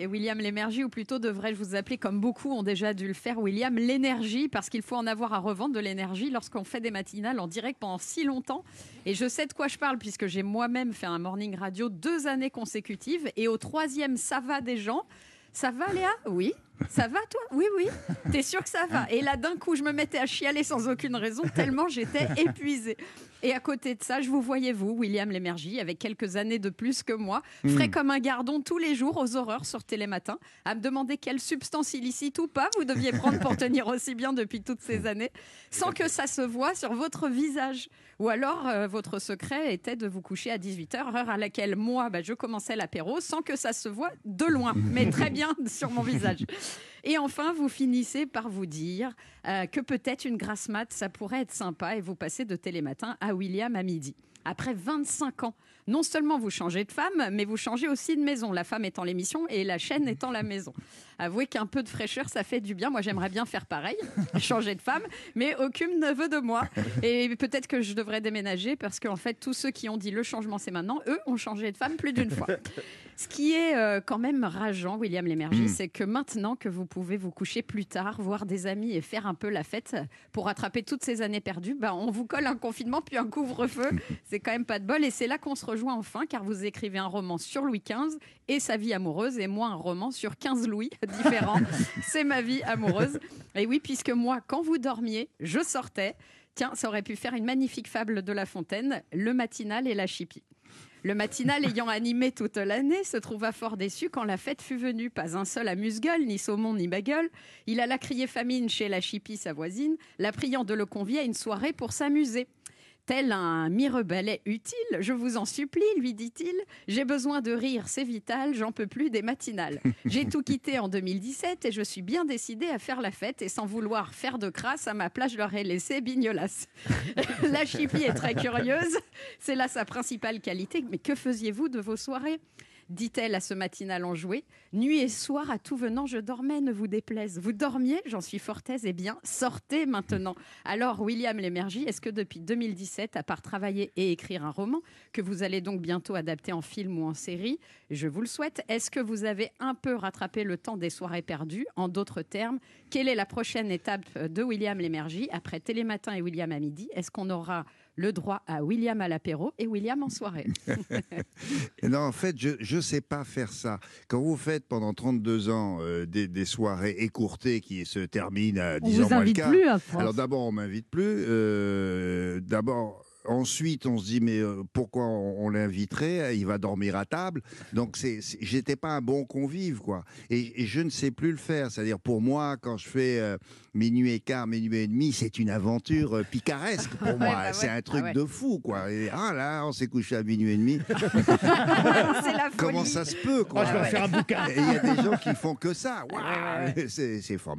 Et William l'énergie, ou plutôt devrais-je vous appeler, comme beaucoup ont déjà dû le faire, William l'énergie, parce qu'il faut en avoir à revendre de l'énergie lorsqu'on fait des matinales en direct pendant si longtemps. Et je sais de quoi je parle, puisque j'ai moi-même fait un morning radio deux années consécutives, et au troisième, ça va des gens. Ça va Léa? Oui. Ça va toi? Oui, oui. T'es sûr que ça va? Et là, d'un coup, je me mettais à chialer sans aucune raison, tellement j'étais épuisée. Et à côté de ça, je vous voyais, vous, William Lémergie, avec quelques années de plus que moi, frais comme un gardon tous les jours aux horreurs sur Télématin, à me demander quelle substance illicite ou pas vous deviez prendre pour tenir aussi bien depuis toutes ces années, sans que ça se voit sur votre visage. Ou alors, euh, votre secret était de vous coucher à 18h, heure à laquelle moi, bah, je commençais l'apéro, sans que ça se voit de loin, mais très bien sur mon visage. Et enfin, vous finissez par vous dire euh, que peut-être une grasse mat, ça pourrait être sympa, et vous passez de Télématin à William à midi. Après 25 ans, non seulement vous changez de femme, mais vous changez aussi de maison. La femme étant l'émission et la chaîne étant la maison. Avouez qu'un peu de fraîcheur, ça fait du bien. Moi, j'aimerais bien faire pareil, changer de femme, mais aucune ne veut de moi. Et peut-être que je devrais déménager parce qu'en fait, tous ceux qui ont dit le changement, c'est maintenant, eux ont changé de femme plus d'une fois. Ce qui est euh, quand même rageant, William Lémergie, Mm. c'est que maintenant que vous pouvez vous coucher plus tard, voir des amis et faire un peu la fête pour rattraper toutes ces années perdues, bah, on vous colle un confinement puis un couvre-feu. C'est quand même pas de bol. Et c'est là qu'on se rejoint enfin, car vous écrivez un roman sur Louis XV et sa vie amoureuse, et moi un roman sur 15 Louis différents. c'est ma vie amoureuse. Et oui, puisque moi, quand vous dormiez, je sortais. Tiens, ça aurait pu faire une magnifique fable de La Fontaine, le matinal et la chipie. Le matinal ayant animé toute l'année se trouva fort déçu quand la fête fut venue. Pas un seul amuse-gueule, ni saumon, ni bagueule. Il alla crier famine chez la chipie, sa voisine, la priant de le convier à une soirée pour s'amuser. Tel un mirebalais utile, je vous en supplie, lui dit-il. J'ai besoin de rire, c'est vital, j'en peux plus des matinales. J'ai tout quitté en 2017 et je suis bien décidée à faire la fête et sans vouloir faire de crasse, à ma place, je leur ai laissé Bignolas. la chipie est très curieuse, c'est là sa principale qualité. Mais que faisiez-vous de vos soirées? Dit-elle à ce matinal enjoué. Nuit et soir, à tout venant, je dormais, ne vous déplaise. Vous dormiez, j'en suis fort aise, eh bien, sortez maintenant. Alors, William Lémergie, est-ce que depuis 2017, à part travailler et écrire un roman, que vous allez donc bientôt adapter en film ou en série, je vous le souhaite, est-ce que vous avez un peu rattrapé le temps des soirées perdues? En d'autres termes, quelle est la prochaine étape de William Lémergie? Après Télématin et William à midi Est-ce qu'on aura le droit à William à l'apéro et William en soirée Non, en fait, je ne sais pas faire ça. Quand vous faites pendant 32 ans euh, des, des soirées écourtées qui se terminent à 10 On ans vous moins le invite quart, plus à France. Alors d'abord, on m'invite plus. euh, d'abord. Ensuite, on se dit mais euh, pourquoi on, on l'inviterait? Il va dormir à table. Donc, c'est, j'étais pas un bon convive, quoi. Et, et je ne sais plus le faire. C'est-à-dire pour moi, quand je fais euh, minuit et quart, minuit et demi, c'est une aventure euh, picaresque pour moi. Ouais, bah c'est un truc Ah ouais. de fou, quoi. Et, ah là, on s'est couché à minuit et demi. La Comment ça se peut, quoi? Oh, je vais en faire un bouquin. Et il y a des gens qui font que ça. C'est formidable.